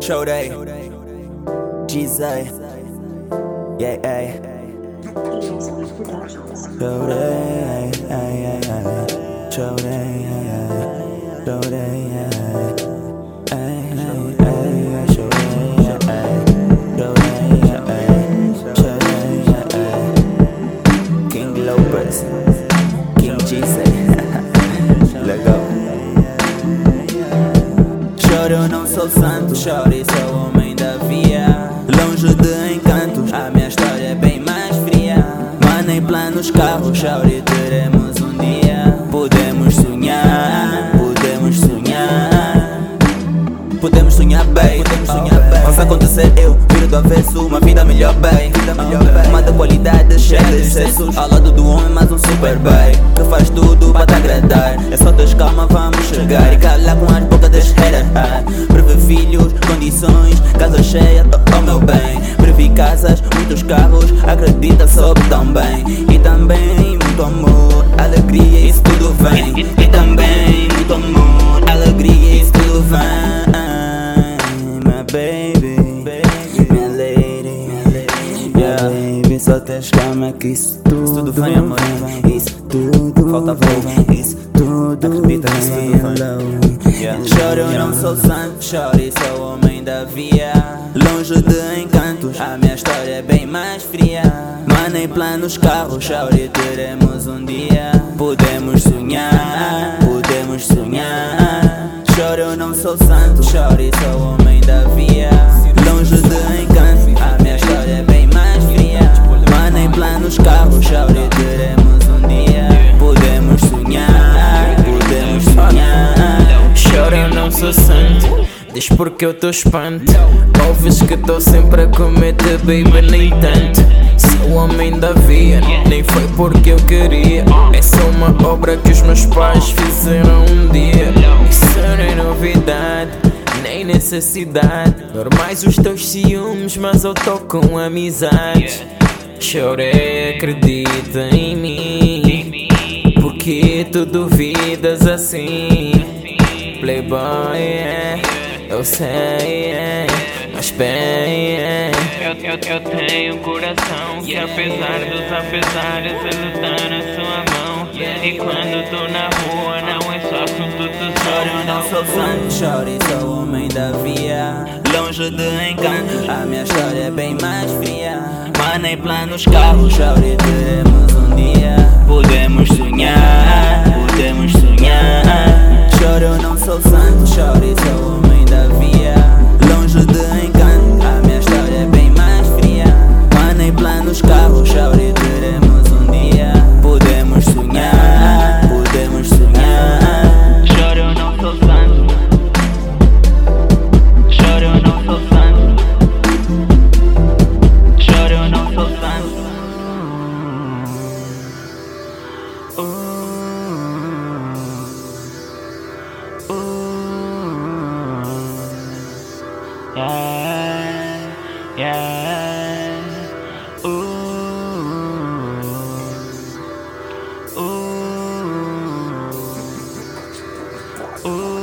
Chorei, Gizay, yeah, yeah. Chorei, ay, ay, ay. Chorei, ay, ay. Chorei, Eu não sou santo, choro e sou homem da via. Longe de encantos, a minha história é bem mais fria. Mano, em planos, carros, choro e teremos um dia. Podemos sonhar, podemos sonhar. Podemos sonhar bem, podemos sonhar bem. Possa acontecer eu, viro do avesso, uma vida melhor bem. Vida melhor bem. Uma de qualidade, cheia de excessos. Ao lado do homem, mais um super bem. Que faz tudo para te agradar. É só teres calma, vamos chegar. E calar com as das haters. ah. Prever filhos, condições, casa cheia, oh, meu bem. Previ casas, muitos carros, acredita, soube tão bem. E também muito amor, alegria, isso tudo vem. E também muito amor, alegria, isso tudo vem. My baby, minha lady, yeah. baby, só tens calma que isso tudo, tudo vem, amor. Isso tudo Falta vem, isso tudo Choro, não sou santo, choro e sou homem da via. Longe de encantos, a minha história é bem mais fria. Mano, em planos, carros, choro e teremos um dia. Podemos sonhar, podemos sonhar. Choro, não sou santo, choro e sou homem da via. Diz porque eu tô espanto. Ouves que tô sempre a cometer, baby, nem tanto. Sou homem da via, nem foi porque eu queria. É só uma obra que os meus pais fizeram um dia. Isso não é novidade. Nem necessidade, normais os teus ciúmes, mas eu tô com amizade. Chorei, acredita em mim. Porque tu duvidas assim? Playboy, é, eu sei, mas bem. Eu, eu, eu tenho um coração que apesar dos apesares ele tá na sua mão E quando tô na rua não é só assunto do Choro, eu não sou santo, choro e sou homem da via. Longe de encantos, a minha história é bem mais fria. Mano, em planos, carros, choro e Ooh, yeah, yeah. Ooh, ooh, ooh.